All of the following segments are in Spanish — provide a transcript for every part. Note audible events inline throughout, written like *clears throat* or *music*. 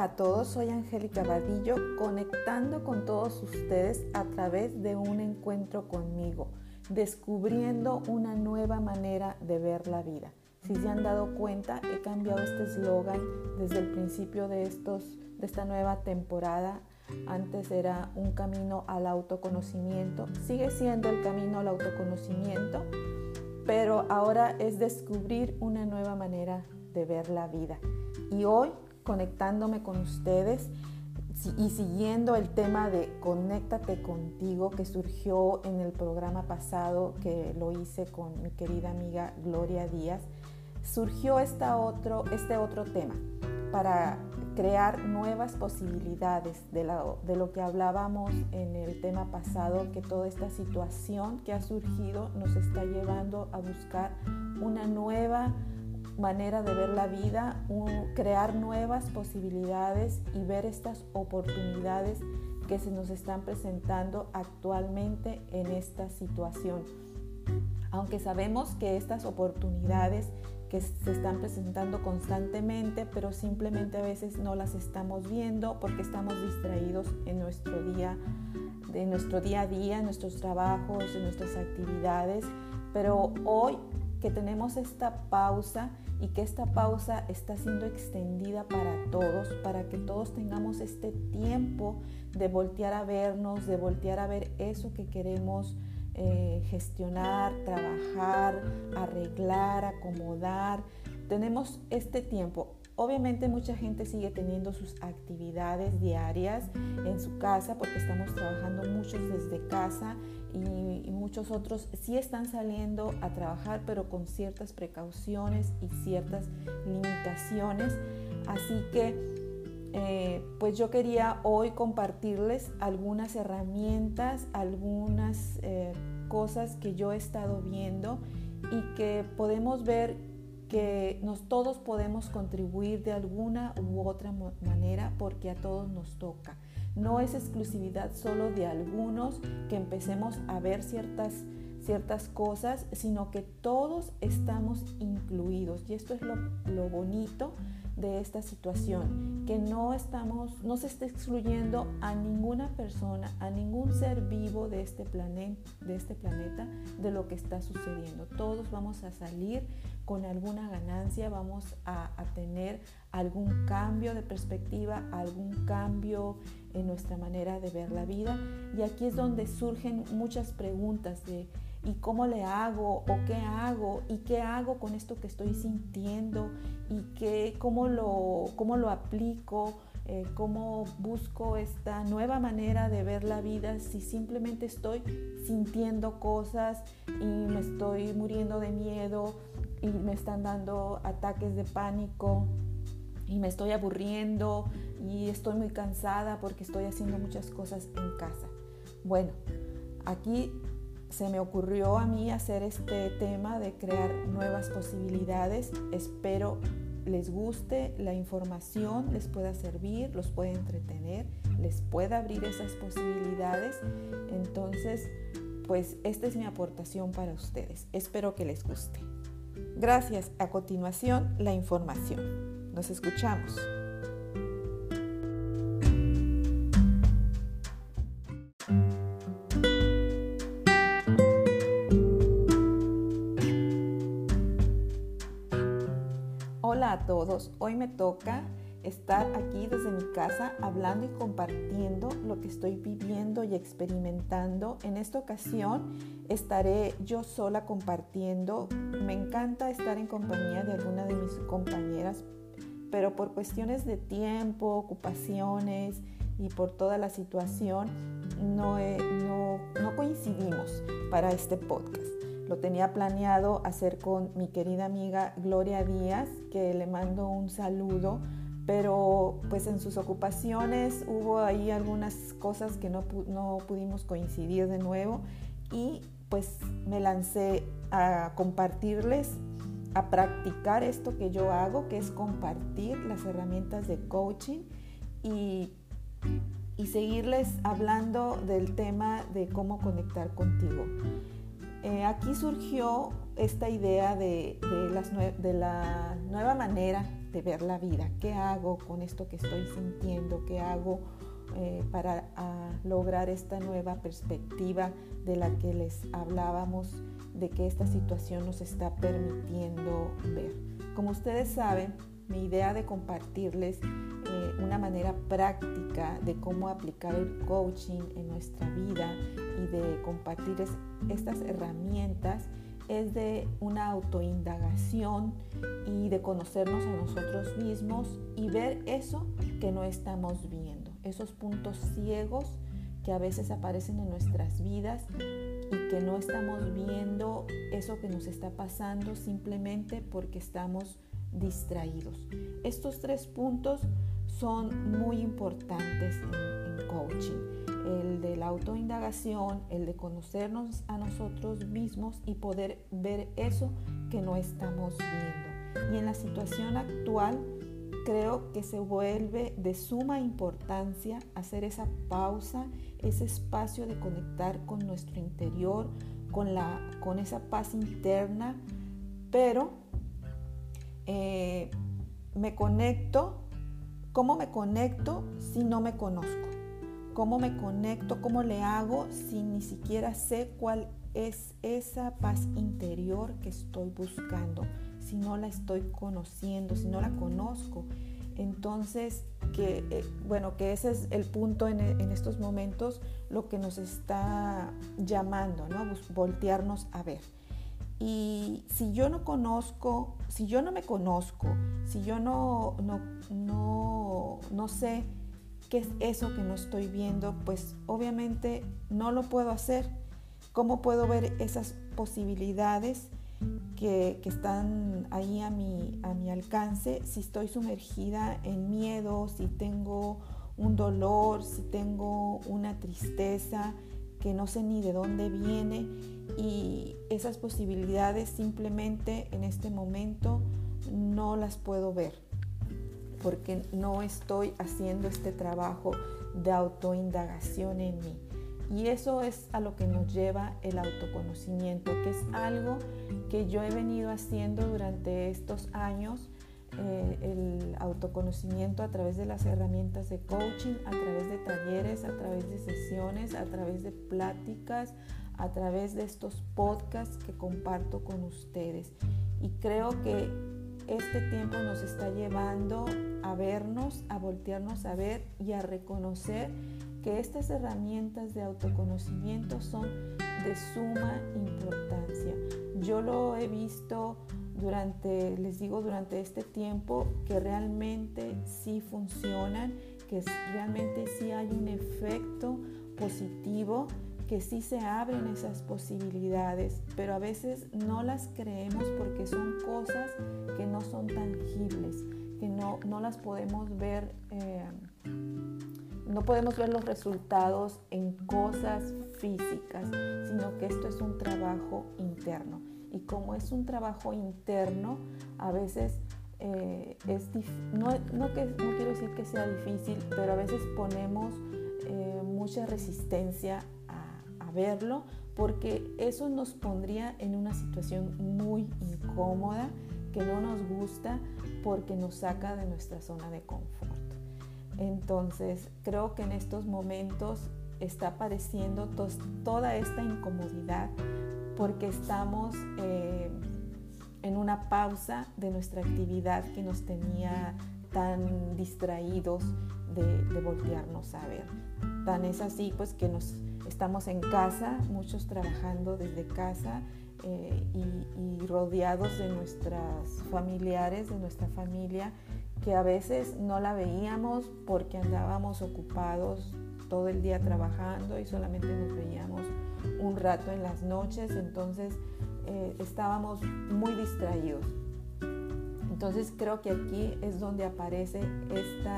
A todos, soy Angélica Vadillo, conectando con todos ustedes a través de un encuentro conmigo, descubriendo una nueva manera de ver la vida. Si se han dado cuenta, he cambiado este eslogan desde el principio de, estos, de esta nueva temporada. Antes era un camino al autoconocimiento, sigue siendo el camino al autoconocimiento, pero ahora es descubrir una nueva manera de ver la vida. Y hoy conectándome con ustedes y siguiendo el tema de Conéctate contigo que surgió en el programa pasado que lo hice con mi querida amiga Gloria Díaz, surgió esta otro, este otro tema para crear nuevas posibilidades de, de lo que hablábamos en el tema pasado, que toda esta situación que ha surgido nos está llevando a buscar una nueva manera de ver la vida, crear nuevas posibilidades y ver estas oportunidades que se nos están presentando actualmente en esta situación. Aunque sabemos que estas oportunidades que se están presentando constantemente, pero simplemente a veces no las estamos viendo porque estamos distraídos en nuestro día, de nuestro día a día, en nuestros trabajos, en nuestras actividades. Pero hoy que tenemos esta pausa y que esta pausa está siendo extendida para todos, para que todos tengamos este tiempo de voltear a vernos, de voltear a ver eso que queremos eh, gestionar, trabajar, arreglar, acomodar. Tenemos este tiempo. Obviamente mucha gente sigue teniendo sus actividades diarias en su casa porque estamos trabajando muchos desde casa y, muchos otros sí están saliendo a trabajar pero con ciertas precauciones y ciertas limitaciones. Así que eh, pues yo quería hoy compartirles algunas herramientas, algunas eh, cosas que yo he estado viendo y que podemos ver que nos, todos podemos contribuir de alguna u otra manera porque a todos nos toca. No es exclusividad solo de algunos que empecemos a ver ciertas, ciertas cosas, sino que todos estamos incluidos. Y esto es lo, lo bonito de esta situación, que no estamos, no se está excluyendo a ninguna persona, a ningún ser vivo de este, planeta, de este planeta de lo que está sucediendo. Todos vamos a salir con alguna ganancia, vamos a, a tener algún cambio de perspectiva, algún cambio en nuestra manera de ver la vida. Y aquí es donde surgen muchas preguntas de y cómo le hago o qué hago y qué hago con esto que estoy sintiendo y qué, cómo, lo, cómo lo aplico, eh, cómo busco esta nueva manera de ver la vida si simplemente estoy sintiendo cosas y me estoy muriendo de miedo y me están dando ataques de pánico y me estoy aburriendo y estoy muy cansada porque estoy haciendo muchas cosas en casa. Bueno, aquí se me ocurrió a mí hacer este tema de crear nuevas posibilidades. Espero les guste la información, les pueda servir, los pueda entretener, les pueda abrir esas posibilidades. Entonces, pues esta es mi aportación para ustedes. Espero que les guste. Gracias. A continuación, la información. Nos escuchamos. A todos, hoy me toca estar aquí desde mi casa hablando y compartiendo lo que estoy viviendo y experimentando. En esta ocasión estaré yo sola compartiendo. Me encanta estar en compañía de alguna de mis compañeras, pero por cuestiones de tiempo, ocupaciones y por toda la situación no, no, no coincidimos para este podcast. Lo tenía planeado hacer con mi querida amiga Gloria Díaz, que le mando un saludo, pero pues en sus ocupaciones hubo ahí algunas cosas que no, no pudimos coincidir de nuevo y pues me lancé a compartirles, a practicar esto que yo hago, que es compartir las herramientas de coaching y, y seguirles hablando del tema de cómo conectar contigo. Eh, aquí surgió esta idea de, la nueva manera de ver la vida. ¿Qué hago con esto que estoy sintiendo? ¿Qué hago eh, para lograr esta nueva perspectiva de la que les hablábamos, de que esta situación nos está permitiendo ver? Como ustedes saben, mi idea de compartirles eh, una manera práctica de cómo aplicar el coaching en nuestra vida y de compartir estas herramientas es de una autoindagación y de conocernos a nosotros mismos y ver eso que no estamos viendo, esos puntos ciegos que a veces aparecen en nuestras vidas y que no estamos viendo eso que nos está pasando simplemente porque estamos distraídos. Estos tres puntos son muy importantes en, coaching. El de la autoindagación, el de conocernos a nosotros mismos y poder ver eso que no estamos viendo. Y en la situación actual creo que se vuelve de suma importancia hacer esa pausa, ese espacio de conectar con nuestro interior, con, la, con esa paz interna, pero eh, me conecto, ¿cómo me conecto si no me conozco? ¿Cómo me conecto? ¿Cómo le hago si ni siquiera sé cuál es esa paz interior que estoy buscando? Si no la estoy conociendo, si no la conozco. Entonces, eh, bueno, que ese es el punto en, en, estos momentos, lo que nos está llamando, ¿no? Voltearnos a ver. Y si yo no conozco, si yo no me conozco, si yo no, no, no, sé qué es eso que no estoy viendo, pues obviamente no lo puedo hacer. ¿Cómo puedo ver esas posibilidades que, que, están ahí a mi, a mi alcance si estoy sumergida en miedo, si tengo un dolor, si tengo una tristeza que no sé ni de dónde viene? y esas posibilidades simplemente en este momento no las puedo ver porque no estoy haciendo este trabajo de autoindagación en mí. Y eso es a lo que nos lleva el autoconocimiento, que es algo que yo he venido haciendo durante estos años, eh, el autoconocimiento a través de las herramientas de coaching, a través de talleres, a través de sesiones, a través de pláticas, a través de estos podcasts que comparto con ustedes. Y creo que este tiempo nos está llevando a vernos, a voltearnos a ver y a reconocer que estas herramientas de autoconocimiento son de suma importancia. Yo lo he visto durante, les digo, durante este tiempo que realmente sí funcionan, que realmente sí hay un efecto positivo que sí se abren esas posibilidades, pero a veces no las creemos porque son cosas que no son tangibles, que no, no las podemos ver, eh, no podemos ver los resultados en cosas físicas, sino que esto es un trabajo interno. Y como es un trabajo interno, a veces eh, es no, no, que, no quiero decir que sea difícil, pero a veces ponemos eh, mucha resistencia verlo porque eso nos pondría en una situación muy incómoda que no nos gusta porque nos saca de nuestra zona de confort. Entonces creo que en estos momentos está apareciendo toda esta incomodidad porque estamos eh, en una pausa de nuestra actividad que nos tenía tan distraídos de, voltearnos a ver. Tan es así pues que nos estamos en casa, muchos trabajando desde casa eh, y, rodeados de nuestras familiares, de nuestra familia, que a veces no la veíamos porque andábamos ocupados todo el día trabajando y solamente nos veíamos un rato en las noches, entonces eh, estábamos muy distraídos. Entonces creo que aquí es donde aparece esta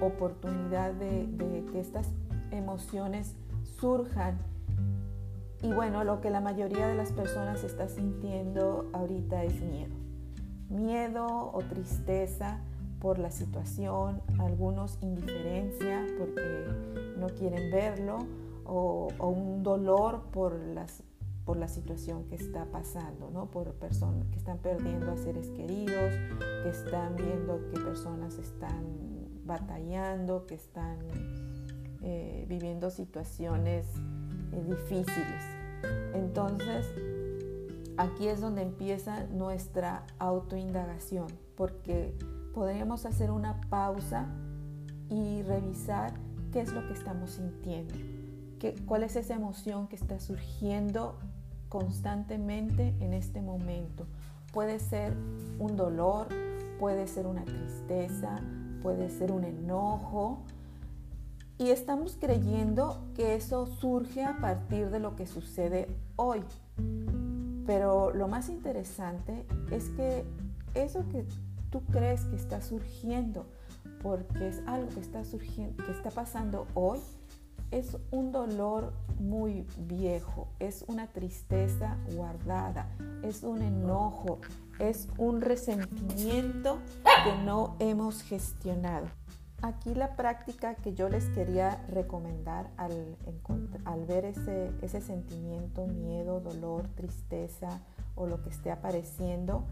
oportunidad de, de que estas emociones surjan. Y bueno, lo que la mayoría de las personas está sintiendo ahorita es miedo. Miedo o tristeza por la situación, algunos indiferencia porque no quieren verlo o, un dolor por las por la situación que está pasando, ¿no? por personas que están perdiendo a seres queridos, que están viendo que personas están batallando, que están eh, viviendo situaciones eh, difíciles. Entonces, aquí es donde empieza nuestra autoindagación, porque podríamos hacer una pausa y revisar qué es lo que estamos sintiendo, cuál es esa emoción que está surgiendo constantemente en este momento. Puede ser un dolor, puede ser una tristeza, puede ser un enojo. Y estamos creyendo que eso surge a partir de lo que sucede hoy. Pero lo más interesante es que eso que tú crees que está surgiendo, porque es algo que está surgiendo, que está pasando hoy, es un dolor muy viejo, es una tristeza guardada, es un enojo, es un resentimiento que no hemos gestionado. Aquí la práctica que yo les quería recomendar al, ver ese sentimiento, miedo, dolor, tristeza o lo que esté apareciendo,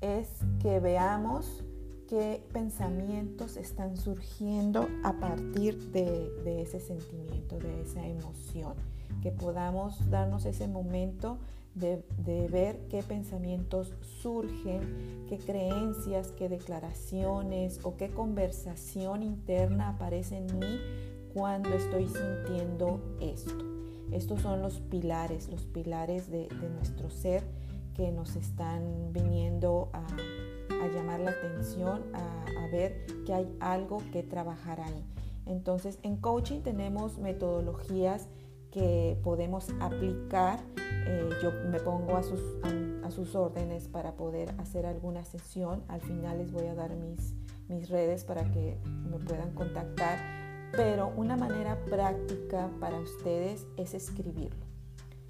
es que veamos qué pensamientos están surgiendo a partir de, ese sentimiento, de esa emoción, que podamos darnos ese momento de, ver qué pensamientos surgen, qué creencias, qué declaraciones o qué conversación interna aparece en mí cuando estoy sintiendo esto. Estos son los pilares, los pilares de nuestro ser que nos están viniendo a a llamar la atención, a, ver que hay algo que trabajar ahí. Entonces, en coaching tenemos metodologías que podemos aplicar. Eh, yo me pongo a sus, a, sus órdenes para poder hacer alguna sesión. Al final les voy a dar mis, mis redes para que me puedan contactar. Pero una manera práctica para ustedes es escribirlo.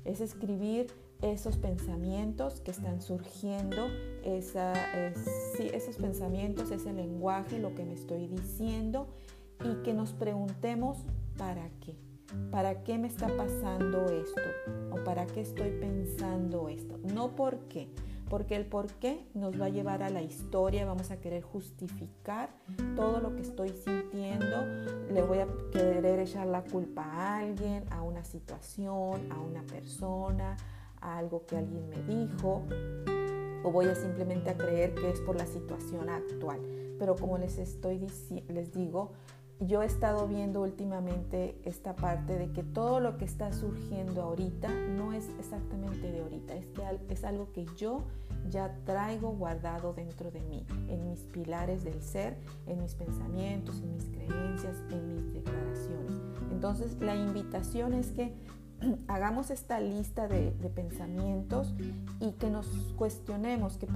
Es escribir esos pensamientos que están surgiendo, esa, esos pensamientos, ese lenguaje, lo que me estoy diciendo y que nos preguntemos para qué. ¿Para qué me está pasando esto? ¿O para qué estoy pensando esto? No por qué, porque el por qué nos va a llevar a la historia, vamos a querer justificar todo lo que estoy sintiendo, le voy a querer echar la culpa a alguien, a una situación, a una persona, algo que alguien me dijo o voy a simplemente a creer que es por la situación actual. Pero como les estoy les digo, yo he estado viendo últimamente esta parte de que todo lo que está surgiendo ahorita no es exactamente de ahorita, es que es algo que yo ya traigo guardado dentro de mí, en mis pilares del ser, en mis pensamientos, en mis creencias, en mis declaraciones. Entonces la invitación es que *clears throat* hagamos esta lista de, pensamientos y que nos cuestionemos, que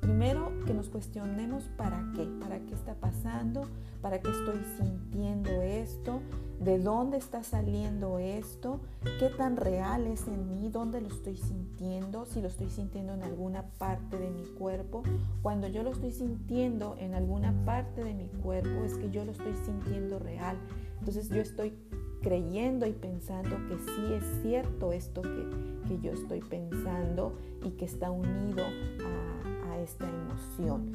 primero que nos cuestionemos para qué, para qué está pasando, para qué estoy sintiendo esto, de dónde está saliendo esto, qué tan real es en mí, dónde lo estoy sintiendo, si lo estoy sintiendo en alguna parte de mi cuerpo. Cuando yo lo estoy sintiendo en alguna parte de mi cuerpo es que yo lo estoy sintiendo real. Entonces yo estoy creyendo y pensando que sí es cierto esto que, yo estoy pensando y que está unido a, esta emoción.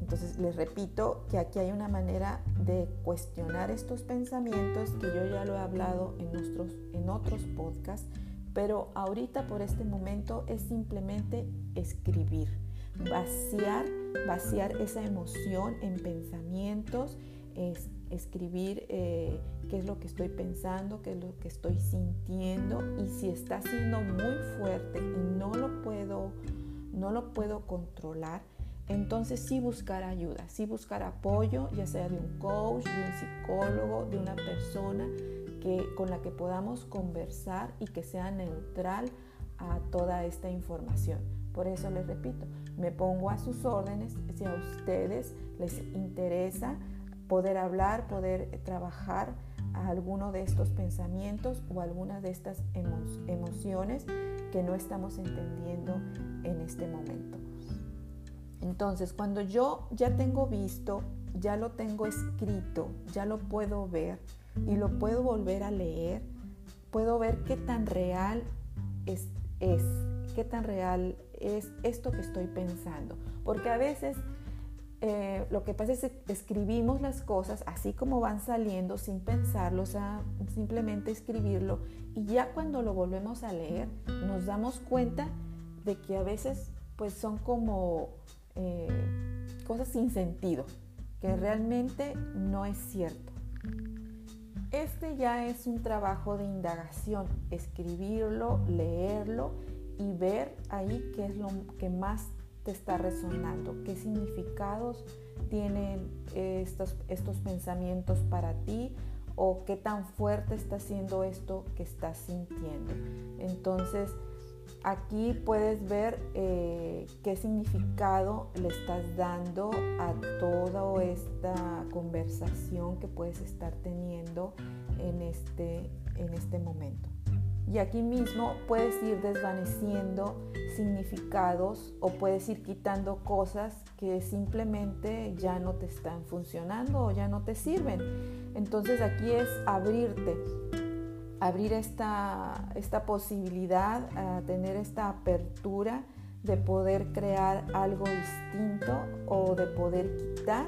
Entonces les repito que aquí hay una manera de cuestionar estos pensamientos que yo ya lo he hablado en, en otros podcasts, pero ahorita por este momento es simplemente escribir, vaciar, vaciar esa emoción en pensamientos, es escribir eh, qué es lo que estoy pensando, qué es lo que estoy sintiendo y si está siendo muy fuerte y no lo puedo, no lo puedo controlar, entonces sí buscar ayuda, sí buscar apoyo, ya sea de un coach, de un psicólogo, de una persona que, con la que podamos conversar y que sea neutral a toda esta información. Por eso les repito, me pongo a sus órdenes si a ustedes les interesa poder hablar, poder trabajar a alguno de estos pensamientos o alguna de estas emociones que no estamos entendiendo en este momento. Entonces, cuando yo ya tengo visto, ya lo tengo escrito, ya lo puedo ver y lo puedo volver a leer, puedo ver qué tan real es, qué tan real es esto que estoy pensando. Porque a veces eh, lo que pasa es que escribimos las cosas así como van saliendo sin pensarlo, o sea, simplemente escribirlo y ya cuando lo volvemos a leer nos damos cuenta de que a veces pues son como eh, cosas sin sentido, que realmente no es cierto. Este ya es un trabajo de indagación, escribirlo, leerlo y ver ahí qué es lo que más te está resonando, qué significados tienen estos, estos pensamientos para ti o qué tan fuerte está siendo esto que estás sintiendo. Entonces, aquí puedes ver eh, qué significado le estás dando a toda esta conversación que puedes estar teniendo en este, en este momento. Y aquí mismo puedes ir desvaneciendo significados o puedes ir quitando cosas que simplemente ya no te están funcionando o ya no te sirven. Entonces aquí es abrirte, abrir esta, esta posibilidad, a tener esta apertura de poder crear algo distinto o de poder quitar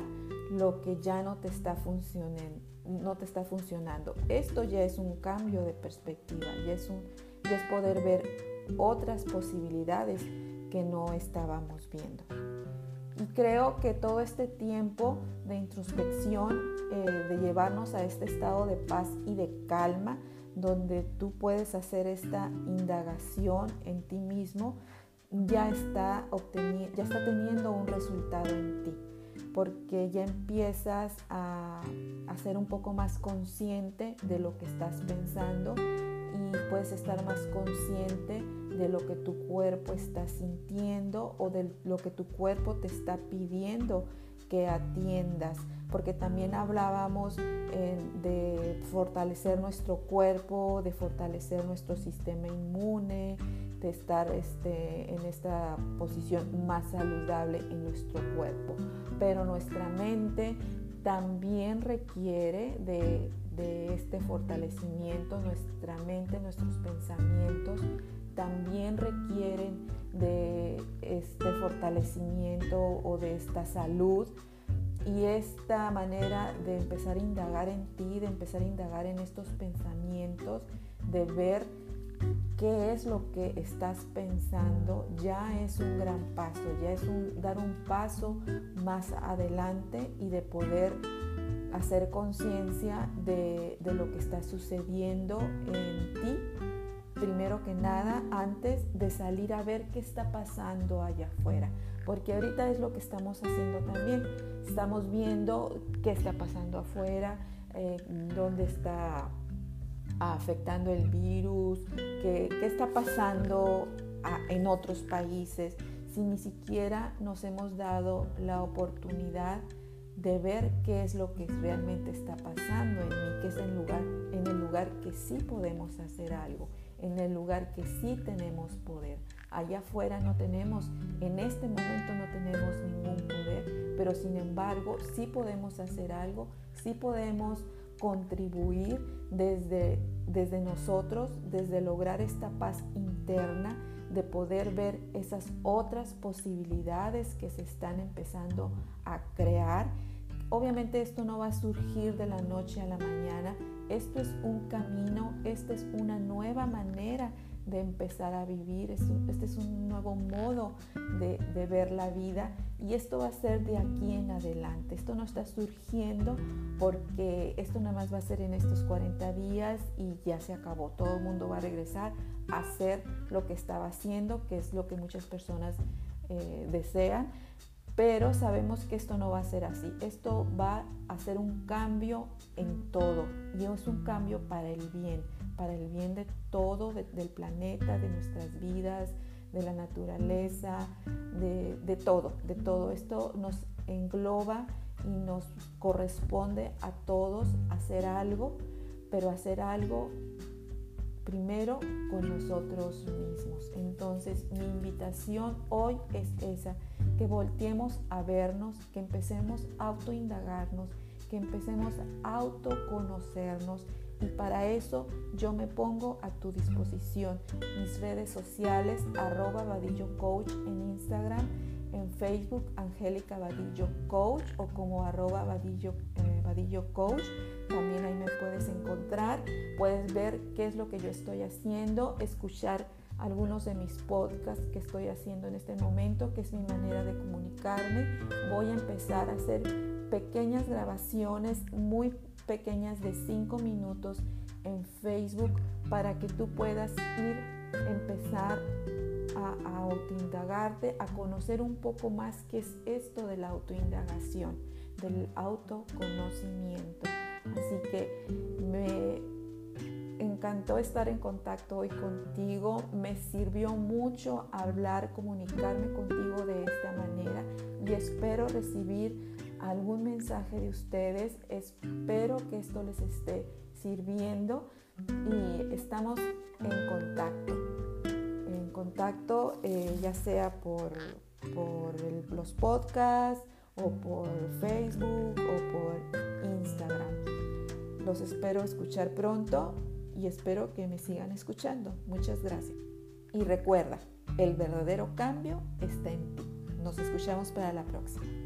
lo que ya no te está funcionando no te está funcionando. Esto ya es un cambio de perspectiva, ya es, un, es poder ver otras posibilidades que no estábamos viendo. Y creo que todo este tiempo de introspección, eh, de llevarnos a este estado de paz y de calma, donde tú puedes hacer esta indagación en ti mismo, ya está, ya está teniendo un resultado en ti porque ya empiezas a, ser un poco más consciente de lo que estás pensando y puedes estar más consciente de lo que tu cuerpo está sintiendo o de lo que tu cuerpo te está pidiendo que atiendas, porque también hablábamos eh, de fortalecer nuestro cuerpo, de fortalecer nuestro sistema inmune, de estar este, en esta posición más saludable en nuestro cuerpo. Pero nuestra mente también requiere de, de este fortalecimiento, nuestra mente, nuestros pensamientos también requieren de este fortalecimiento o de esta salud y esta manera de empezar a indagar en ti, de empezar a indagar en estos pensamientos, de ver qué es lo que estás pensando, ya es un gran paso, ya es un, dar un paso más adelante y de poder hacer conciencia de, lo que está sucediendo en ti, primero que nada, antes de salir a ver qué está pasando allá afuera. Porque ahorita es lo que estamos haciendo también. Estamos viendo qué está pasando afuera, eh, dónde está afectando el virus, qué, está pasando en otros países, si ni siquiera nos hemos dado la oportunidad de ver qué es lo que realmente está pasando en mí, que es el lugar, en el lugar que sí podemos hacer algo, en el lugar que sí tenemos poder. Allá afuera no tenemos, en este momento no tenemos ningún poder, pero sin embargo sí podemos hacer algo, sí podemos contribuir desde, desde nosotros, desde lograr esta paz interna, de poder ver esas otras posibilidades que se están empezando a crear. Obviamente esto no va a surgir de la noche a la mañana, esto es un camino, esta es una nueva manera de empezar a vivir, este es un nuevo modo de, de, ver la vida y esto va a ser de aquí en adelante. Esto no está surgiendo porque esto nada más va a ser en estos 40 días y ya se acabó. Todo el mundo va a regresar a hacer lo que estaba haciendo, que es lo que muchas personas eh, desean. Pero sabemos que esto no va a ser así. Esto va a ser un cambio en todo y es un cambio para el bien para el bien de todo, del planeta, de nuestras vidas, de la naturaleza, de, todo, de todo. Esto nos engloba y nos corresponde a todos hacer algo, pero hacer algo primero con nosotros mismos. Entonces mi invitación hoy es esa, que volteemos a vernos, que empecemos a autoindagarnos, que empecemos a autoconocernos Y para eso yo me pongo a tu disposición. Mis redes sociales, arroba Vadillo Coach en Instagram, en Facebook, Angélica Vadillo Coach o como arroba Vadillo, eh, Coach. También ahí me puedes encontrar, puedes ver qué es lo que yo estoy haciendo, escuchar algunos de mis podcasts que estoy haciendo en este momento, que es mi manera de comunicarme. Voy a empezar a hacer pequeñas grabaciones muy pequeñas de 5 minutos en Facebook para que tú puedas ir, empezar a, a autoindagarte, a conocer un poco más qué es esto de la autoindagación, del autoconocimiento. Así que me encantó estar en contacto hoy contigo. Me sirvió mucho hablar, comunicarme contigo de esta manera y espero recibir algún mensaje de ustedes. Espero que esto les esté sirviendo y estamos en contacto. En contacto eh, ya sea por, por los podcasts o por Facebook o por Instagram. Los espero escuchar pronto y espero que me sigan escuchando. Muchas gracias. Y recuerda, el verdadero cambio está en ti. Nos escuchamos para la próxima.